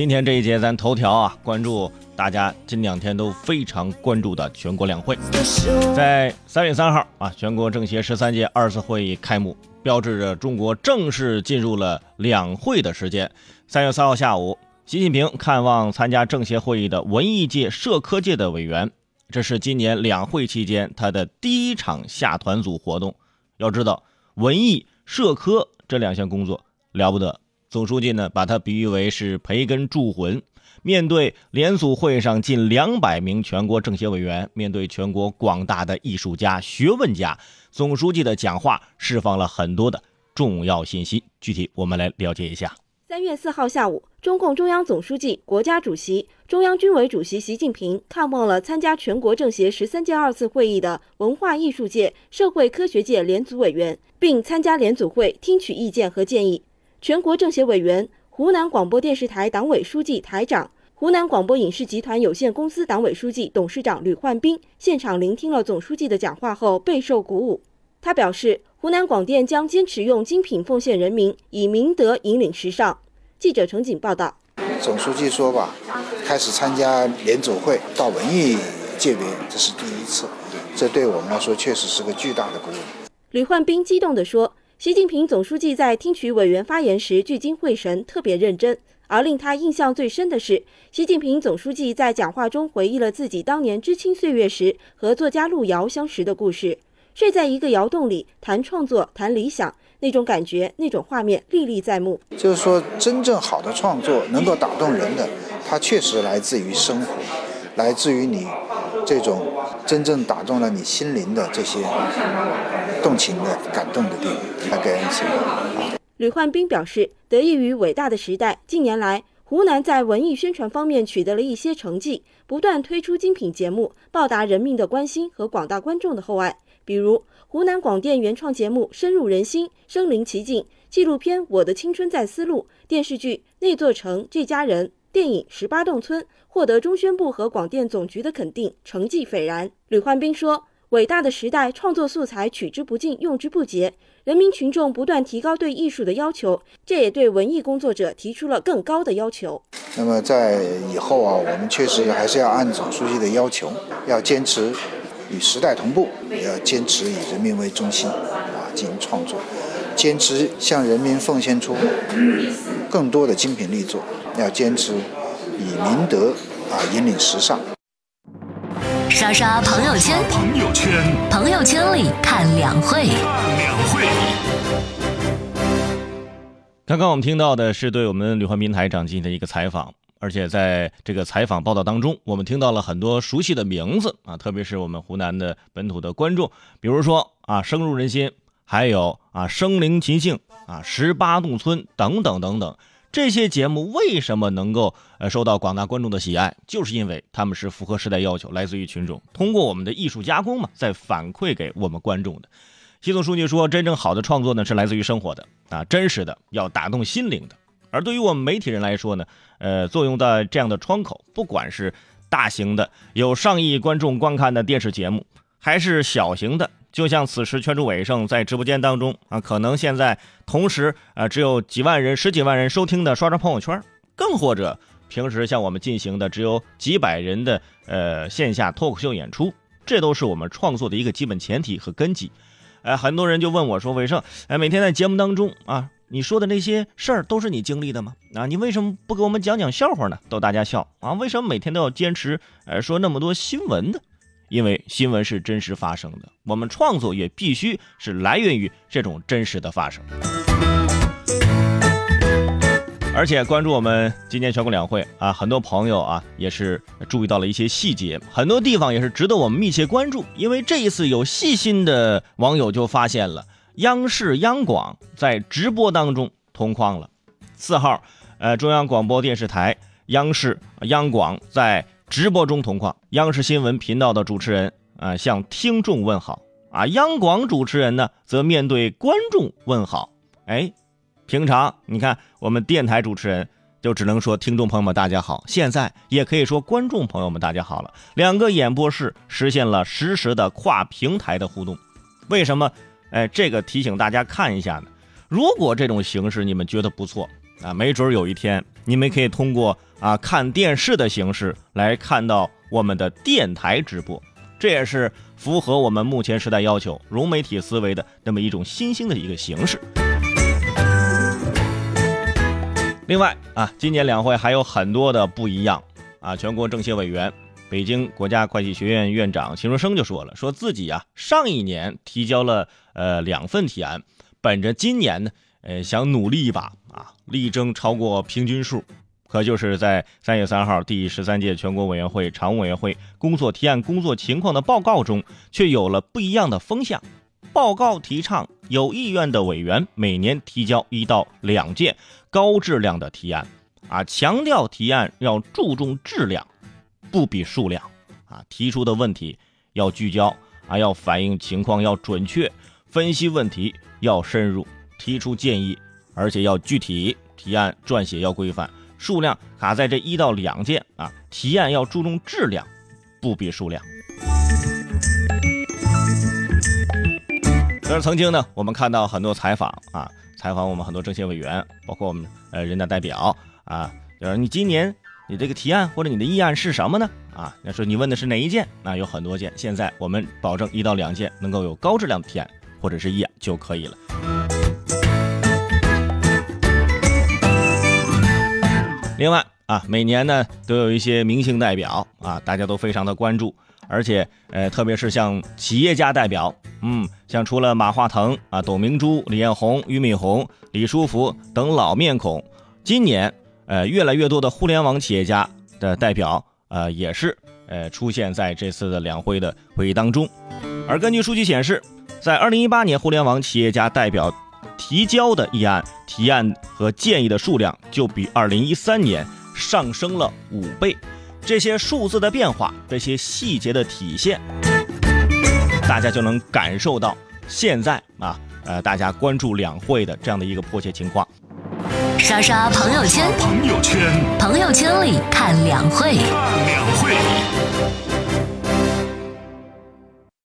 今天这一节咱头条啊，关注大家近两天都非常关注的全国两会，在三月三号啊，全国政协十三届二次会议开幕，标志着中国正式进入了两会的时间。三月三号下午，习近平看望参加政协会议的文艺界、社科界的委员，这是今年两会期间他的第一场下团组活动。要知道，文艺、社科这两项工作了不得。总书记呢，把它比喻为是培根铸魂。面对联组会上近两百名全国政协委员，面对全国广大的艺术家、学问家，总书记的讲话释放了很多的重要信息。具体我们来了解一下。三月四号下午，中共中央总书记、国家主席、中央军委主席习近平看望了参加全国政协十三届二次会议的文化艺术界、社会科学界联组委员，并参加联组会听取意见和建议。全国政协委员、湖南广播电视台党委书记、台长、湖南广播影视集团有限公司党委书记、董事长吕焕斌现场聆听了总书记的讲话后，备受鼓舞。他表示，湖南广电将坚持用精品奉献人民，以明德引领时尚。记者程景报道。总书记说吧，开始参加联组会到文艺界别，这是第一次，这对我们来说确实是个巨大的鼓舞。吕焕斌激动地说。习近平总书记在听取委员发言时聚精会神，特别认真。而令他印象最深的是，习近平总书记在讲话中回忆了自己当年知青岁月时和作家路遥相识的故事。睡在一个窑洞里谈创作、谈理想，那种感觉、那种画面历历在目。就是说，真正好的创作能够打动人的，它确实来自于生活，来自于你这种真正打动了你心灵的这些。动情的、感动的电影，来给人写。吕焕斌表示，得益于伟大的时代，近年来湖南在文艺宣传方面取得了一些成绩，不断推出精品节目，报答人民的关心和广大观众的厚爱。比如，湖南广电原创节目深入人心、身临其境，纪录片《我的青春在丝路》，电视剧《那座城这家人》，电影《十八洞村》，获得中宣部和广电总局的肯定，成绩斐然。吕焕斌说。伟大的时代，创作素材取之不尽，用之不竭。人民群众不断提高对艺术的要求，这也对文艺工作者提出了更高的要求。那么在以后啊，我们确实还是要按总书记的要求，要坚持与时代同步，也要坚持以人民为中心啊进行创作，坚持向人民奉献出更多的精品力作，要坚持以明德啊引领时尚。刷刷朋友圈，朋友圈，朋友圈里看两会。看两会。刚刚我们听到的是对我们吕焕斌台长进行的一个采访，而且在这个采访报道当中，我们听到了很多熟悉的名字啊，特别是我们湖南的本土的观众，比如说啊，深入人心，还有啊，声临其境啊，十八洞村等等等等。这些节目为什么能够呃受到广大观众的喜爱？就是因为他们是符合时代要求，来自于群众，通过我们的艺术加工嘛，再反馈给我们观众的。习总书记说，真正好的创作呢是来自于生活的啊，真实的，要打动心灵的。而对于我们媒体人来说呢，呃，作用在这样的窗口，不管是大型的有上亿观众观看的电视节目，还是小型的。就像此时圈住尾声在直播间当中啊，可能现在同时啊只有几万人、十几万人收听的刷刷朋友圈，更或者平时像我们进行的只有几百人的呃线下脱口秀演出，这都是我们创作的一个基本前提和根基。哎，很多人就问我说：“伟盛，哎，每天在节目当中啊，你说的那些事儿都是你经历的吗？啊，你为什么不给我们讲讲笑话呢？逗大家笑啊？为什么每天都要坚持呃说那么多新闻呢？”因为新闻是真实发生的，我们创作也必须是来源于这种真实的发生。而且关注我们今年全国两会啊，很多朋友啊也是注意到了一些细节，很多地方也是值得我们密切关注。因为这一次有细心的网友就发现了，央视央广在直播当中同框了。四号，呃，中央广播电视台、央视、央广在。直播中同框，央视新闻频道的主持人啊向听众问好啊，央广主持人呢则面对观众问好。哎，平常你看我们电台主持人就只能说听众朋友们大家好，现在也可以说观众朋友们大家好了。两个演播室实现了实时的跨平台的互动。为什么？哎，这个提醒大家看一下呢。如果这种形式你们觉得不错，啊，没准有一天你们可以通过啊看电视的形式来看到我们的电台直播，这也是符合我们目前时代要求、融媒体思维的那么一种新兴的一个形式。另外啊，今年两会还有很多的不一样啊。全国政协委员、北京国家会计学院院长秦荣生就说了，说自己啊上一年提交了呃两份提案，本着今年呢呃想努力一把啊，力争超过平均数。可就是在三月三号第十三届全国委员会常务委员会工作提案工作情况的报告中，却有了不一样的风向。报告提倡有意愿的委员每年提交一到两件高质量的提案，啊，强调提案要注重质量，不比数量，啊，提出的问题要聚焦，啊，要反映情况要准确，分析问题要深入，提出建议，而且要具体，提案撰写要规范，数量卡在这一到两件，啊，提案要注重质量，不比数量。就是曾经呢，我们看到很多采访啊，采访我们很多政协委员，包括我们呃人大代表啊，就是你今年你这个提案或者你的议案是什么呢？啊，要说你问的是哪一件？那有很多件。现在我们保证一到两件能够有高质量的提案或者是议案就可以了。另外啊，每年呢都有一些明星代表啊，大家都非常的关注。而且，呃，特别是像企业家代表，嗯，像除了马化腾啊、董明珠、李彦宏、俞敏洪、李书福等老面孔，今年，呃，越来越多的互联网企业家的代表，呃，也是，呃，出现在这次的两会的会议当中。而根据数据显示，在2018年，互联网企业家代表提交的议案、提案和建议的数量，就比2013年上升了五倍。这些数字的变化，这些细节的体现，大家就能感受到现在啊，呃，大家关注两会的这样的一个迫切情况。刷刷朋友圈，朋友圈，朋友圈里看两会，看两会。